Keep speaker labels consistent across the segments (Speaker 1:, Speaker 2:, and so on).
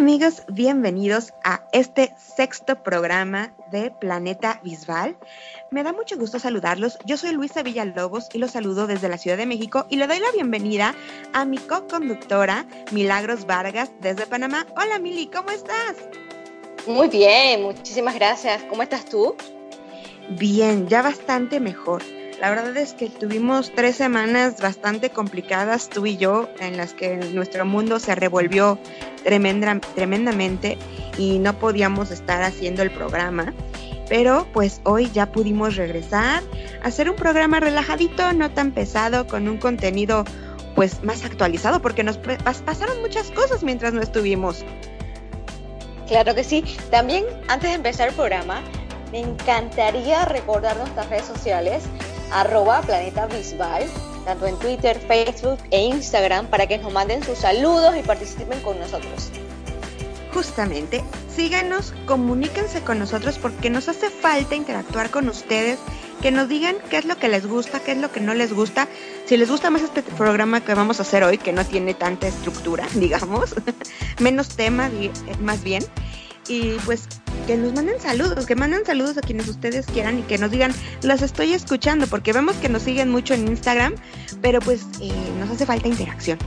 Speaker 1: Amigos, bienvenidos a este sexto programa de Planeta Bisbal. Me da mucho gusto saludarlos. Yo soy Luisa Villalobos y los saludo desde la Ciudad de México y le doy la bienvenida a mi co-conductora Milagros Vargas desde Panamá. Hola Mili, ¿cómo estás?
Speaker 2: Muy bien, muchísimas gracias. ¿Cómo estás tú?
Speaker 1: Bien, ya bastante mejor. La verdad es que tuvimos tres semanas bastante complicadas, tú y yo, en las que nuestro mundo se revolvió tremenda, tremendamente y no podíamos estar haciendo el programa. Pero pues hoy ya pudimos regresar, a hacer un programa relajadito, no tan pesado, con un contenido pues más actualizado, porque nos pasaron muchas cosas mientras no estuvimos.
Speaker 2: Claro que sí. También antes de empezar el programa, me encantaría recordar nuestras redes sociales arroba Planeta Bisbal, tanto en Twitter, Facebook e Instagram, para que nos manden sus saludos y participen con nosotros.
Speaker 1: Justamente, síganos, comuníquense con nosotros porque nos hace falta interactuar con ustedes, que nos digan qué es lo que les gusta, qué es lo que no les gusta. Si les gusta más este programa que vamos a hacer hoy, que no tiene tanta estructura, digamos, menos tema, más bien y pues que nos manden saludos, que manden saludos a quienes ustedes quieran y que nos digan, las estoy escuchando, porque vemos que nos siguen mucho en Instagram, pero pues eh, nos hace falta interacción.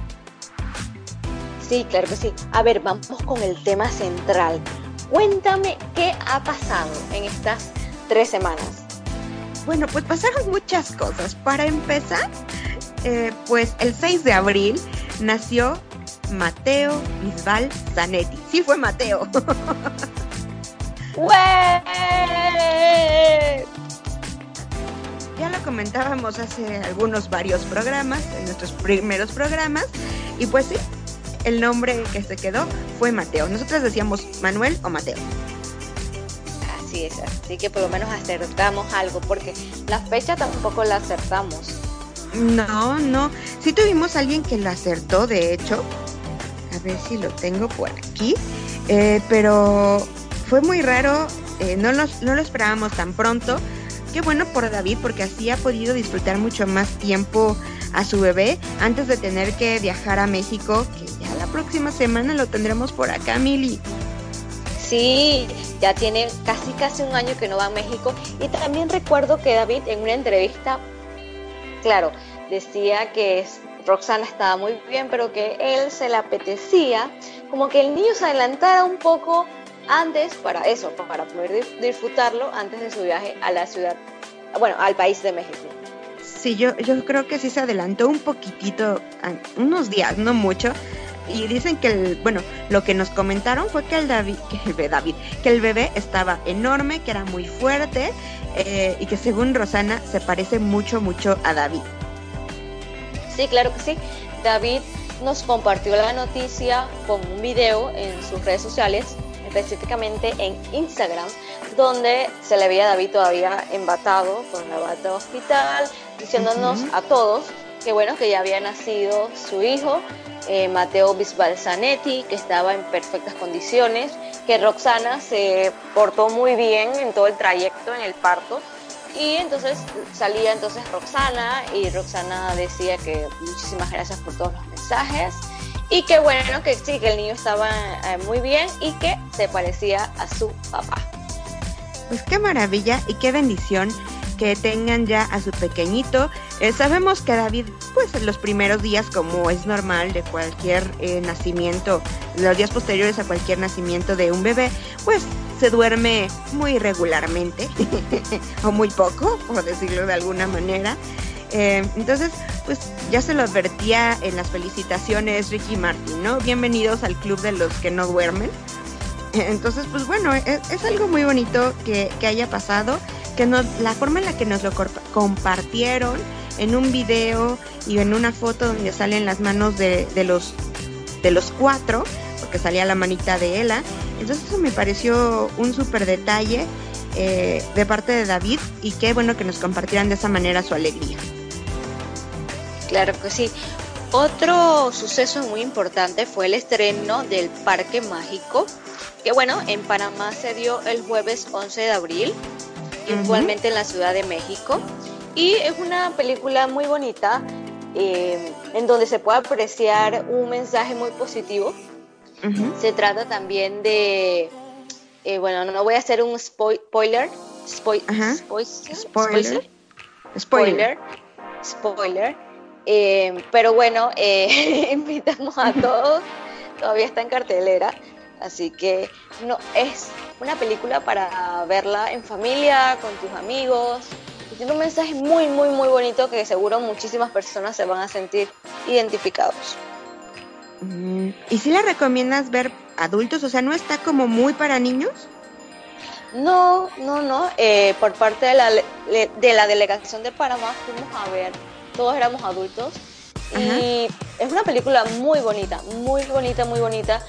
Speaker 2: Sí, claro que sí. A ver, vamos con el tema central. Cuéntame qué ha pasado en estas tres semanas.
Speaker 1: Bueno, pues pasaron muchas cosas. Para empezar, eh, pues el 6 de abril nació Mateo Bisbal Zanetti. Sí fue Mateo. ya lo comentábamos hace algunos varios programas, en nuestros primeros programas, y pues sí, el nombre que se quedó fue Mateo. Nosotros decíamos Manuel o Mateo.
Speaker 2: Así es, así que por lo menos acertamos algo, porque la fecha tampoco la acertamos.
Speaker 1: No, no. Sí tuvimos alguien que la acertó, de hecho, a ver si lo tengo por aquí, eh, pero fue muy raro, eh, no, no lo esperábamos tan pronto. Qué bueno por David, porque así ha podido disfrutar mucho más tiempo a su bebé antes de tener que viajar a México, que ya la próxima semana lo tendremos por acá, Mili.
Speaker 2: Sí, ya tiene casi casi un año que no va a México y también recuerdo que David en una entrevista, claro, decía que Roxana estaba muy bien, pero que él se le apetecía como que el niño se adelantara un poco antes para eso, para poder disfrutarlo antes de su viaje a la ciudad, bueno, al país de México.
Speaker 1: Sí, yo, yo creo que sí se adelantó un poquitito, unos días, no mucho. Y dicen que el, bueno, lo que nos comentaron fue que el David, que el David, que el bebé estaba enorme, que era muy fuerte eh, y que según Rosana se parece mucho, mucho a David.
Speaker 2: Sí, claro que sí. David nos compartió la noticia con un video en sus redes sociales, específicamente en Instagram, donde se le veía a David todavía embatado con la bata hospital, diciéndonos a todos que bueno, que ya había nacido su hijo, eh, Mateo Bisbal Zanetti, que estaba en perfectas condiciones, que Roxana se portó muy bien en todo el trayecto en el parto. Y entonces salía entonces Roxana y Roxana decía que muchísimas gracias por todos los mensajes y que bueno, que sí, que el niño estaba eh, muy bien y que se parecía a su papá.
Speaker 1: Pues qué maravilla y qué bendición que tengan ya a su pequeñito. Eh, sabemos que David, pues los primeros días, como es normal de cualquier eh, nacimiento, los días posteriores a cualquier nacimiento de un bebé, pues se duerme muy regularmente, o muy poco, por decirlo de alguna manera. Eh, entonces, pues ya se lo advertía en las felicitaciones Ricky Martin, ¿no? Bienvenidos al club de los que no duermen. Entonces, pues bueno, es, algo muy bonito que, haya pasado, que nos, la forma en la que nos lo compartieron en un video y en una foto donde salen las manos de, de los, de los cuatro, porque salía la manita de Ella, entonces eso me pareció un súper detalle eh, de parte de David y qué bueno que nos compartieran de esa manera su alegría.
Speaker 2: Claro que sí. Otro suceso muy importante fue el estreno del Parque Mágico, que bueno, en Panamá se dio el jueves 11 de abril, igualmente en la Ciudad de México. Y es una película muy bonita, eh, en donde se puede apreciar un mensaje muy positivo. Se trata también de, eh, bueno, no voy a hacer un spoiler, spoiler,
Speaker 1: spoiler,
Speaker 2: spoiler, spoiler, eh, pero bueno, invitamos a todos, todavía está en cartelera, así que no es una película para verla en familia, con tus amigos, tiene un mensaje muy, muy, muy bonito que seguro muchísimas personas se van a sentir identificados.
Speaker 1: Mm, ¿Y si la recomiendas ver adultos? O sea, ¿no está como muy para niños?
Speaker 2: No, no, no. Eh, por parte de la, de la delegación de Panamá fuimos a ver, todos éramos adultos. Y es una película muy bonita, muy bonita, muy bonita.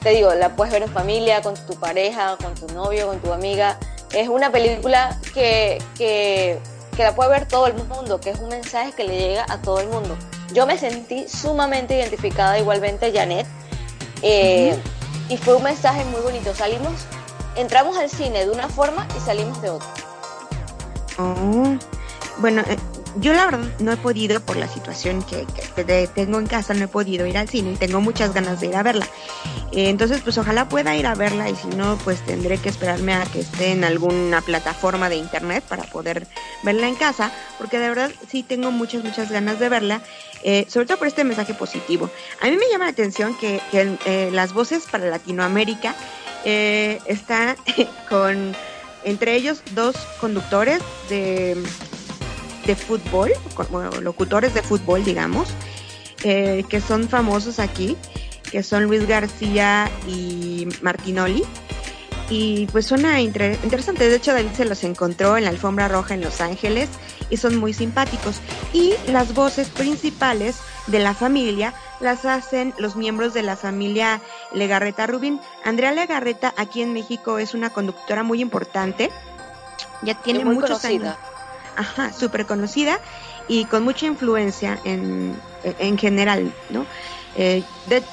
Speaker 2: Te digo, la puedes ver en familia, con tu pareja, con tu novio, con tu amiga es una película que, que, la puede ver todo el mundo, que es un mensaje que le llega a todo el mundo. Yo me sentí sumamente identificada igualmente, Janet, eh, y fue un mensaje muy bonito. Salimos, entramos al cine de una forma y salimos de otra.
Speaker 1: Oh, bueno, eh, yo la verdad no he podido por la situación que, tengo en casa, no he podido ir al cine y tengo muchas ganas de ir a verla. Eh, entonces, pues ojalá pueda ir a verla y si no, pues tendré que esperarme a que esté en alguna plataforma de internet para poder verla en casa, porque de verdad sí tengo muchas, muchas ganas de verla, eh, sobre todo por este mensaje positivo. A mí me llama la atención que, las voces para Latinoamérica están con entre ellos dos conductores de de fútbol, locutores de fútbol, digamos, eh, que son famosos aquí, que son Luis García y Martinoli. Y pues suena interesante. De hecho, David se los encontró en la alfombra roja en Los Ángeles y son muy simpáticos. Y las voces principales de la familia las hacen los miembros de la familia Legarreta Rubin. Andrea Legarreta aquí en México es una conductora muy importante. Ya tiene muchos años ajá, súper conocida y con mucha influencia en, en general, ¿no? Eh,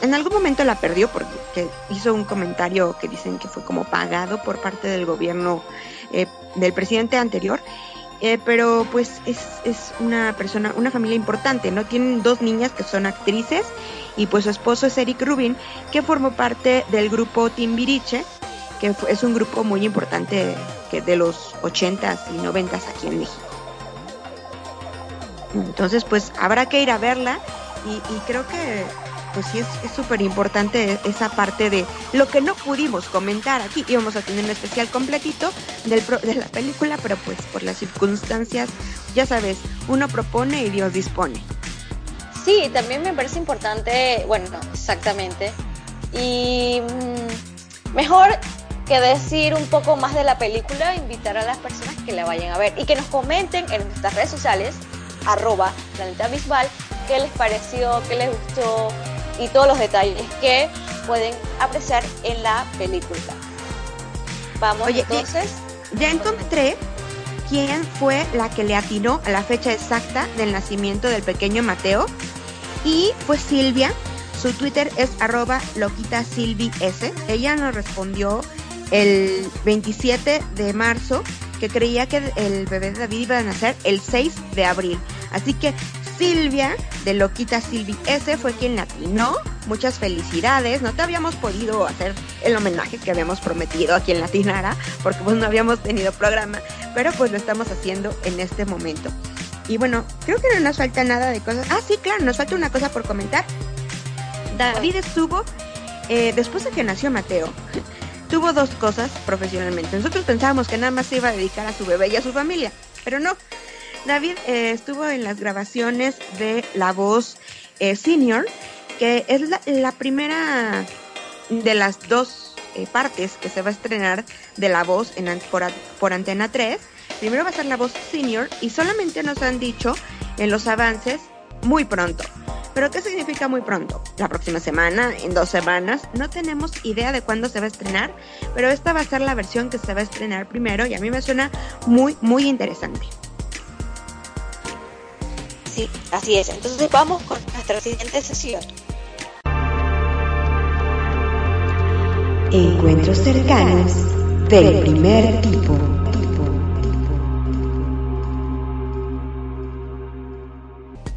Speaker 1: en algún momento la perdió porque hizo un comentario que dicen que fue como pagado por parte del gobierno eh, del presidente anterior, eh, pero pues es, es una persona, una familia importante, ¿no? Tienen dos niñas que son actrices y pues su esposo es Eric Rubin, que formó parte del grupo Timbiriche, que es un grupo muy importante que de los 80s y 90s aquí en México. Entonces, pues habrá que ir a verla y, creo que pues sí es súper importante esa parte de lo que no pudimos comentar aquí. Íbamos a tener un especial completito del de la película, pero pues por las circunstancias, ya sabes, uno propone y Dios dispone.
Speaker 2: Sí, también me parece importante, bueno, exactamente. Y mm, mejor que decir un poco más de la película, invitar a las personas que la vayan a ver y que nos comenten en nuestras redes sociales arroba Planeta Bisbal, qué les pareció, qué les gustó y todos los detalles que pueden apreciar en la película. Vamos entonces.
Speaker 1: Ya encontré quién fue la que le atinó a la fecha exacta del nacimiento del pequeño Mateo y fue Silvia. Su Twitter es arroba loquita S. Ella nos respondió el 27 de marzo que creía que el bebé de David iba a nacer el 6 de abril. Así que Silvia, de Loquita Silvi S, fue quien latinó. Muchas felicidades. No te habíamos podido hacer el homenaje que habíamos prometido a quien latinara, porque pues no habíamos tenido programa, pero pues lo estamos haciendo en este momento. Y bueno, creo que no nos falta nada de cosas. Ah, sí, claro, nos falta una cosa por comentar. David estuvo, eh, después de que nació Mateo, tuvo dos cosas profesionalmente. Nosotros pensábamos que nada más se iba a dedicar a su bebé y a su familia, pero no. David eh, estuvo en las grabaciones de La Voz eh, Senior, que es la, primera de las dos eh, partes que se va a estrenar de La Voz en, por, por Antena 3. Primero va a ser La Voz Senior y solamente nos han dicho en los avances muy pronto. Pero ¿qué significa muy pronto? La próxima semana, en dos semanas, no tenemos idea de cuándo se va a estrenar, pero esta va a ser la versión que se va a estrenar primero y a mí me suena muy, muy interesante.
Speaker 2: Sí, así es. Entonces vamos con nuestra siguiente sesión.
Speaker 3: Encuentros cercanos del primer tipo.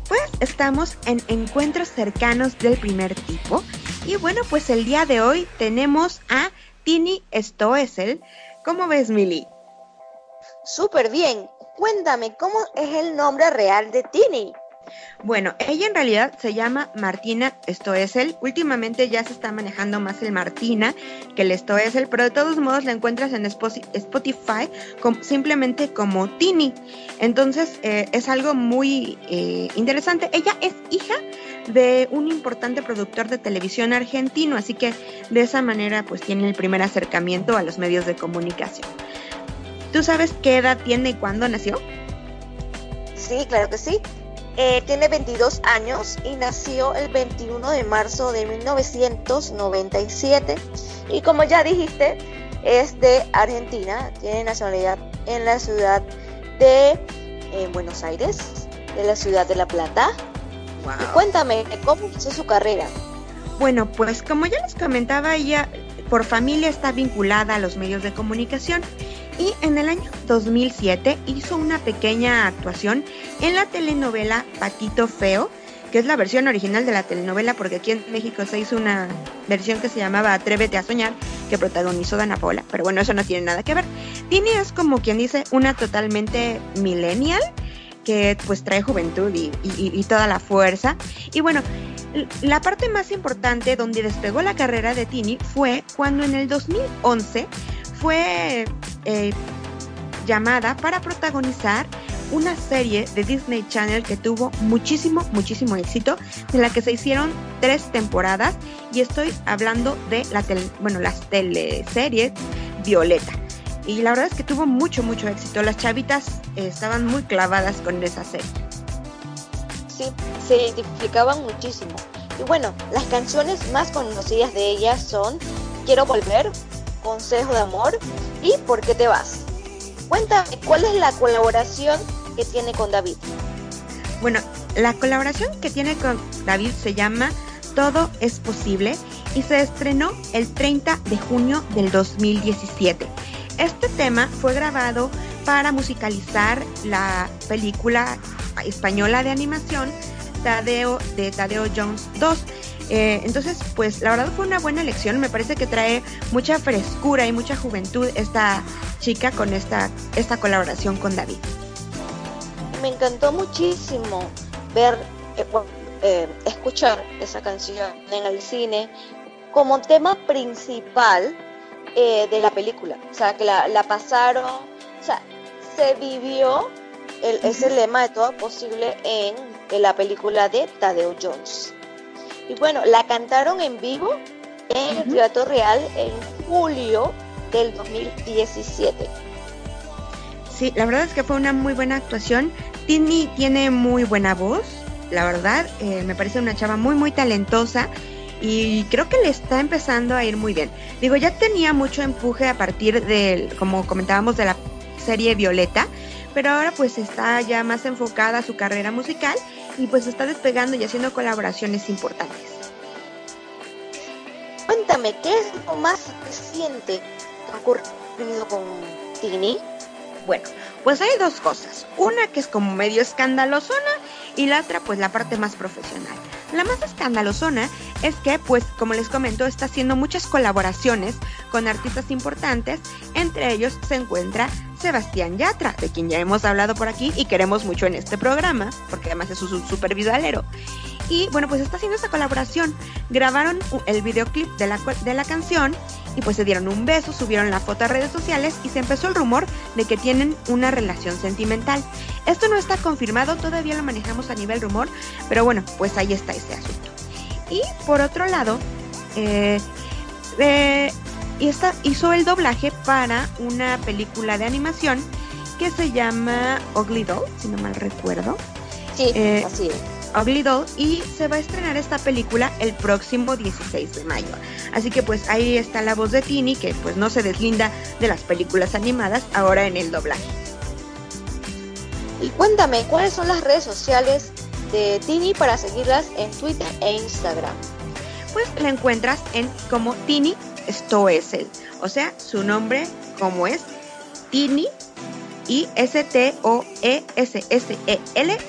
Speaker 1: Pues estamos en encuentros cercanos del primer tipo. Y bueno, pues el día de hoy tenemos a Tini Stoessel. ¿Cómo ves, Mili?
Speaker 2: Súper bien. Cuéntame, ¿cómo es el nombre real de Tini?
Speaker 1: Bueno, ella en realidad se llama Martina Stoessel. Últimamente ya se está manejando más el Martina que el Stoessel, pero de todos modos la encuentras en Spotify simplemente como Tini. Entonces eh, es algo muy eh, interesante. Ella es hija de un importante productor de televisión argentino, así que de esa manera pues tiene el primer acercamiento a los medios de comunicación. ¿Tú sabes qué edad tiene y cuándo nació?
Speaker 2: Sí, claro que sí. Eh, tiene 22 años y nació el 21 de marzo de 1997. Y como ya dijiste, es de Argentina, tiene nacionalidad en la ciudad de eh, Buenos Aires, de la ciudad de La Plata. cuéntame, ¿cómo hizo su carrera?
Speaker 1: Bueno, pues como ya les comentaba, ella por familia está vinculada a los medios de comunicación y en el año 2007 hizo una pequeña actuación en la telenovela Patito Feo, que es la versión original de la telenovela, porque aquí en México se hizo una versión que se llamaba Atrévete a soñar, que protagonizó Dana Paula, pero bueno, eso no tiene nada que ver. Tini es como quien dice una totalmente millennial, que pues trae juventud y, y toda la fuerza. Y bueno, la parte más importante donde despegó la carrera de Tini fue cuando en el 2011 fue eh, llamada para protagonizar una serie de Disney Channel que tuvo muchísimo, muchísimo éxito, de la que se hicieron tres temporadas y estoy hablando de la bueno, las teleseries Violeta. Y la verdad es que tuvo mucho, mucho éxito. Las chavitas eh, estaban muy clavadas con esa serie.
Speaker 2: Sí, se identificaban muchísimo. Y bueno, las canciones más conocidas de ellas son Quiero Volver, Consejo de Amor y ¿Por qué te vas? Cuéntame, ¿cuál es la colaboración que tiene con David?
Speaker 1: Bueno, la colaboración que tiene con David se llama Todo es posible y se estrenó el 30 de junio del 2017. Este tema fue grabado para musicalizar la película española de animación Tadeo de Tadeo Jones 2 eh, entonces, pues la verdad fue una buena elección. Me parece que trae mucha frescura y mucha juventud esta chica con esta, esta colaboración con David.
Speaker 2: Me encantó muchísimo ver, eh, eh, escuchar esa canción en el cine como tema principal de la película. O sea, que la, pasaron, o sea, se vivió ese lema de todo posible en, en la película de Tadeo Jones. Y bueno, la cantaron en vivo en el Teatro Real en julio del 2017.
Speaker 1: Sí, la verdad es que fue una muy buena actuación. Tini tiene muy buena voz, la verdad. Eh, me parece una chava muy, muy talentosa y creo que le está empezando a ir muy bien. Digo, ya tenía mucho empuje a partir del, como comentábamos, de la serie Violeta, pero ahora pues está ya más enfocada a su carrera musical y pues está despegando y haciendo colaboraciones importantes.
Speaker 2: Cuéntame, ¿qué es lo más reciente que ha ocurrido con Tini?
Speaker 1: Bueno, pues hay dos cosas. Una que es como medio escandalosona y la otra pues la parte más profesional. La más escandalosona es que, pues, como les comento, está haciendo muchas colaboraciones con artistas importantes. Entre ellos se encuentra Sebastián Yatra, de quien ya hemos hablado por aquí y queremos mucho en este programa, porque además es un super visualero. Y bueno, pues está haciendo esta colaboración. Grabaron el videoclip de la, de la canción y pues se dieron un beso, subieron la foto a redes sociales y se empezó el rumor de que tienen una relación sentimental. Esto no está confirmado, todavía lo manejamos a nivel rumor, pero bueno, pues ahí está ese asunto. Y por otro lado, eh, eh, hizo el doblaje para una película de animación que se llama Ugly Doll, si no mal recuerdo.
Speaker 2: Sí, eh, así es
Speaker 1: Ugly Doll y se va a estrenar esta película el próximo 16 de mayo. Así que pues ahí está la voz de Tini que pues no se deslinda de las películas animadas ahora en el doblaje.
Speaker 2: Y cuéntame, ¿cuáles son las redes sociales de Tini para seguirlas en Twitter e Instagram?
Speaker 1: Pues la encuentras en como Tini Stoessel, o sea, su nombre como es Tini y S-T-O-E-S-S-E-L,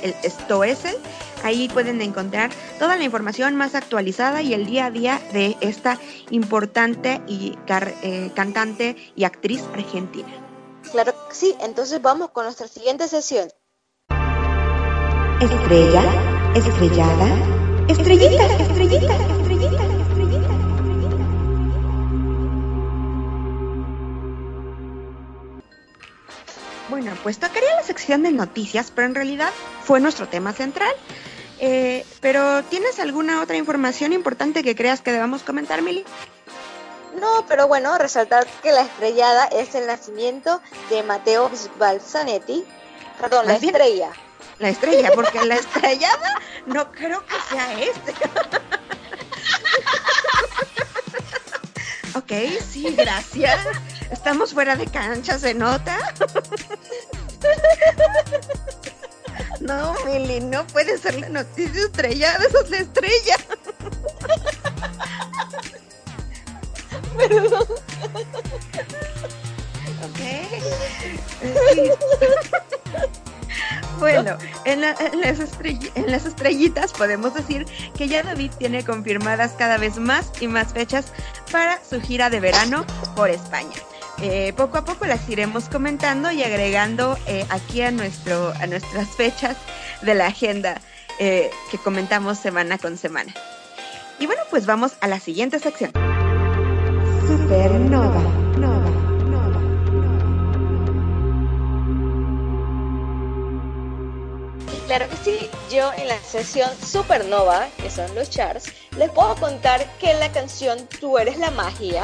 Speaker 1: el Stoessel. Ahí pueden encontrar toda la información más actualizada y el día a día de esta importante y eh, cantante y actriz argentina.
Speaker 2: Claro que sí, entonces vamos con nuestra siguiente sesión.
Speaker 3: Estrella, estrellada, estrellita, estrellita, estrellita, estrellita.
Speaker 1: Bueno, pues tocaría la sección de noticias, pero en realidad fue nuestro tema central. Eh, pero ¿tienes alguna otra información importante que creas que debamos comentar, Mili?
Speaker 2: No, pero bueno, resaltar que la estrellada es el nacimiento de Mateo Balzanetti, perdón, la estrella.
Speaker 1: La estrella, porque la estrellada no creo que sea este. ok, sí, gracias. Estamos fuera de cancha, ¿se nota? No, Mili, no puede ser la noticia estrellada, eso es la estrella.
Speaker 2: Perdón.
Speaker 1: Ok. Bueno, en, en, las estrellitas podemos decir que ya David tiene confirmadas cada vez más y más fechas para su gira de verano por España. Eh, poco a poco las iremos comentando y agregando eh, aquí a, nuestro, a nuestras fechas de la agenda eh, que comentamos semana con semana. Y bueno, pues vamos a la siguiente sección.
Speaker 3: Supernova, nova, nova,
Speaker 2: Claro que sí, yo en la sesión Supernova, que son los charts, les puedo contar que la canción Tú eres la magia,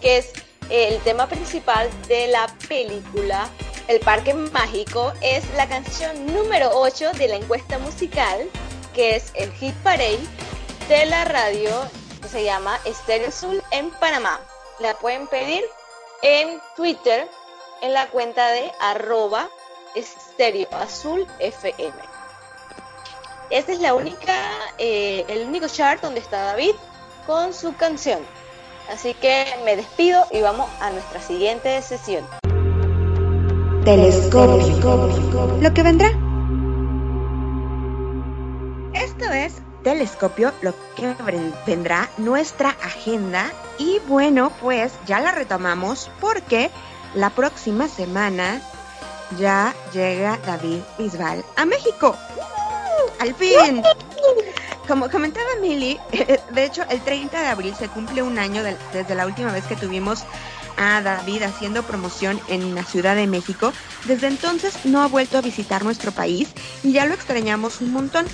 Speaker 2: que es el tema principal de la película El Parque Mágico, es la canción número 8 de la encuesta musical, que es el Hit Parade de la radio se llama Estéreo Azul en Panamá. La pueden pedir en Twitter en la cuenta de arroba Estéreo Azul FM. Esta es la única, eh, el único chart donde está David con su canción. Así que me despido y vamos a nuestra siguiente sesión.
Speaker 3: Telescopio.
Speaker 1: Lo que vendrá. Esto es telescopio lo que vendrá nuestra agenda y bueno pues ya la retomamos porque la próxima semana ya llega David Bisbal a México. Al fin. Como comentaba Mili, de hecho el 30 de abril se cumple un año desde la última vez que tuvimos a David haciendo promoción en la Ciudad de México. Desde entonces no ha vuelto a visitar nuestro país y ya lo extrañamos un montón.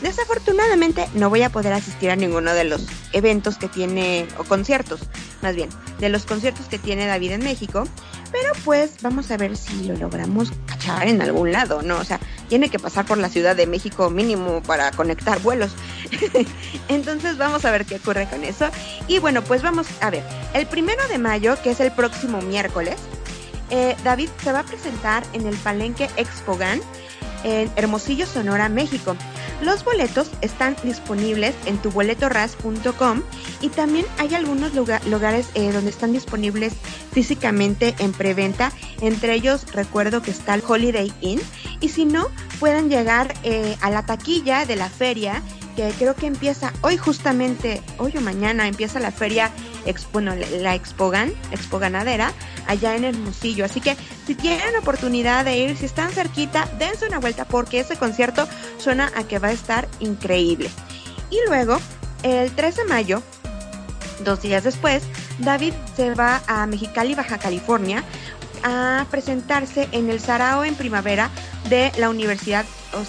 Speaker 1: Desafortunadamente no voy a poder asistir a ninguno de los eventos que tiene, o conciertos, más bien, de los conciertos que tiene David en México, pero pues vamos a ver si lo logramos cachar en algún lado, ¿no? O sea, tiene que pasar por la Ciudad de México mínimo para conectar vuelos. Entonces vamos a ver qué ocurre con eso. Y bueno, pues vamos a ver, el primero de mayo, que es el próximo miércoles, eh, David se va a presentar en el Palenque Expogan en Hermosillo, Sonora, México. Los boletos están disponibles en tuboletoras.com y también hay algunos lugares eh, donde están disponibles físicamente en preventa. Entre ellos recuerdo que está el Holiday Inn y si no pueden llegar eh, a la taquilla de la feria que creo que empieza hoy justamente, hoy o mañana empieza la feria, bueno, la Expogan, Expoganadera, allá en Hermosillo. Así que si tienen oportunidad de ir, si están cerquita, dense una vuelta porque ese concierto suena a que va a estar increíble. Y luego, el 3 de mayo, dos días después, David se va a Mexicali, Baja California, a presentarse en el Sarao en primavera de la Universidad,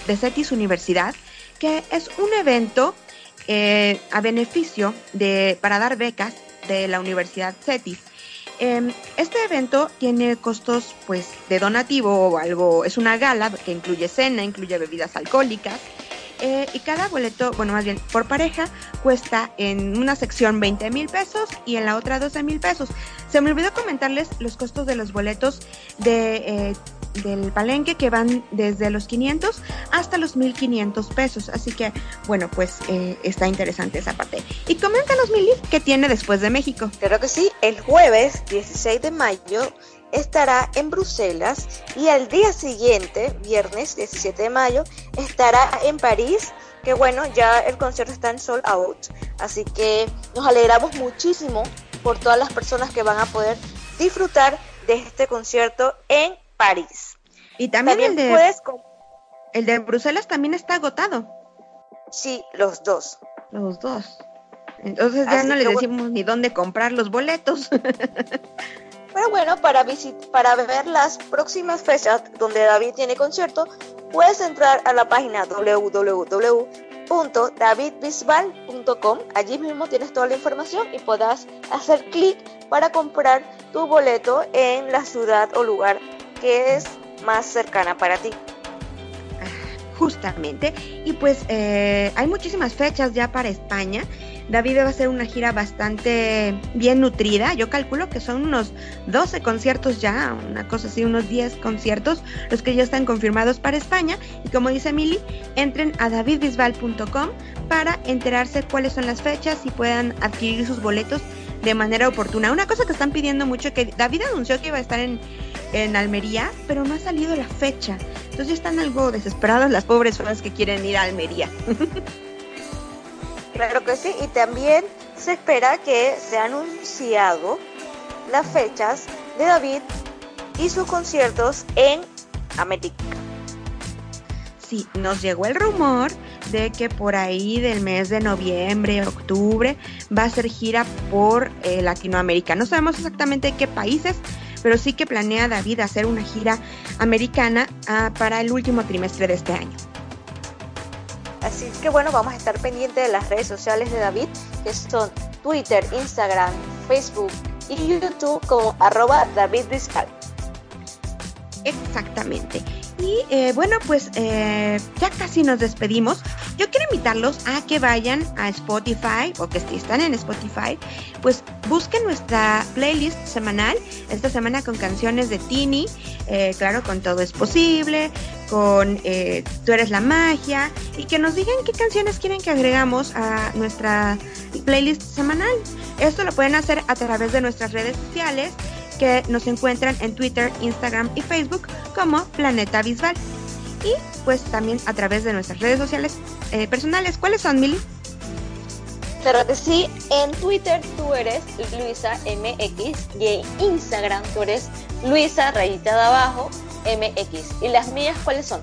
Speaker 1: de CETIS Universidad, que es un evento eh, a beneficio de, para dar becas de la Universidad CETIS. Em, este evento tiene costos pues de donativo o algo, es una gala que incluye cena, incluye bebidas alcohólicas Eh, y cada boleto, bueno, más bien por pareja, cuesta en una sección 20 mil pesos y en la otra 12 mil pesos. Se me olvidó comentarles los costos de los boletos de, eh, del palenque que van desde los 500 hasta los 1500 pesos. Así que, bueno, pues eh, está interesante esa parte. Y coméntanos, Mili, ¿qué tiene después de México?
Speaker 2: Creo que sí, el jueves 16 de mayo estará en Bruselas y al día siguiente, viernes 17 de mayo, estará en París, que bueno, ya el concierto está en sold out, así que nos alegramos muchísimo por todas las personas que van a poder disfrutar de este concierto en París.
Speaker 1: Y también, el de el de Bruselas también está agotado.
Speaker 2: Sí, los dos.
Speaker 1: Los dos. Entonces ya no le decimos ni dónde comprar los boletos.
Speaker 2: Pero bueno, para, para ver las próximas fechas donde David tiene concierto, puedes entrar a la página www.davidbisbal.com. Allí mismo tienes toda la información y podrás hacer clic para comprar tu boleto en la ciudad o lugar que es más cercana para ti
Speaker 1: justamente. Y pues eh, hay muchísimas fechas ya para España. David va a hacer una gira bastante bien nutrida. Yo calculo que son unos 12 conciertos ya, una cosa así, unos 10 conciertos, los que ya están confirmados para España. Y como dice Mili, entren a davidbisbal.com para enterarse cuáles son las fechas y puedan adquirir sus boletos de manera oportuna. Una cosa que están pidiendo mucho, que David anunció que iba a estar en, en Almería, pero no ha salido la fecha. Entonces ya están algo desesperadas las pobres fans que quieren ir a Almería.
Speaker 2: Claro que sí, y también se espera que se ha anunciado las fechas de David y sus conciertos en América.
Speaker 1: Sí, nos llegó el rumor de que por ahí del mes de noviembre, octubre, va a ser gira por eh, Latinoamérica. No sabemos exactamente qué países, pero sí que planea David hacer una gira americana ah, para el último trimestre de este año.
Speaker 2: Así que bueno, vamos a estar pendientes de las redes sociales de David, que son Twitter, Instagram, Facebook y YouTube como arroba David
Speaker 1: Exactamente. Y eh, bueno, pues eh, ya casi nos despedimos. Yo quiero invitarlos a que vayan a Spotify o que si están en Spotify, pues busquen nuestra playlist semanal, esta semana con canciones de Tini, eh, claro, con Todo es Posible, con Tú eres la magia, y que nos digan qué canciones quieren que agregamos a nuestra playlist semanal. Esto lo pueden hacer a través de nuestras redes sociales que nos encuentran en Twitter, Instagram y Facebook como Planeta Visual. Y pues también a través de nuestras redes sociales eh, personales. ¿Cuáles son, Mili?
Speaker 2: Claro que sí, en Twitter tú eres Luisa MX y en Instagram tú eres Luisa rayita de abajo MX. ¿Y las mías cuáles son?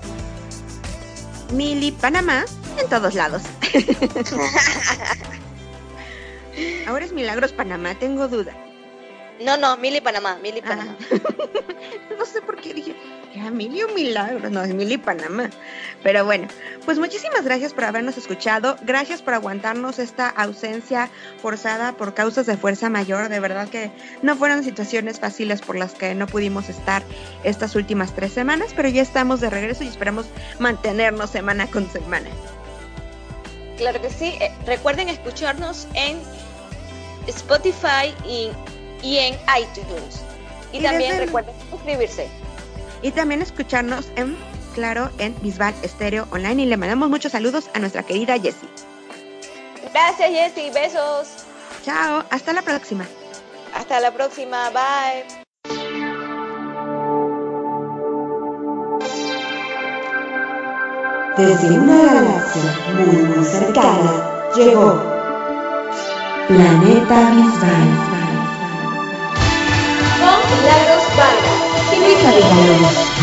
Speaker 1: Mili Panamá en todos lados. Ahora es Milagros Panamá, tengo duda.
Speaker 2: No, no, Mili Panamá, Mili ah. Panamá.
Speaker 1: no sé por qué dije, era Mili un milagro, no, es Mili Panamá. Pero bueno, pues muchísimas gracias por habernos escuchado, gracias por aguantarnos esta ausencia forzada por causas de fuerza mayor, de verdad que no fueron situaciones fáciles por las que no pudimos estar estas últimas tres semanas, pero ya estamos de regreso y esperamos mantenernos semana con semana.
Speaker 2: Claro que sí, eh, recuerden escucharnos en Spotify y y en iTunes. Y, también recuerden suscribirse.
Speaker 1: Y también escucharnos en, claro, en Bisbal Estéreo Online. Y le mandamos muchos saludos a nuestra querida Jessie.
Speaker 2: Gracias, Jessie. Besos.
Speaker 1: Chao. Hasta la próxima.
Speaker 2: Hasta la próxima. Bye.
Speaker 3: Desde una galaxia muy, muy cercana llegó Planeta Bisbal. a diálogo.